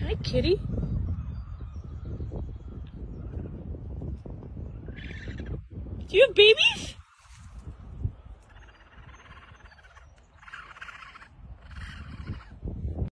Hi, kitty. Do you have babies?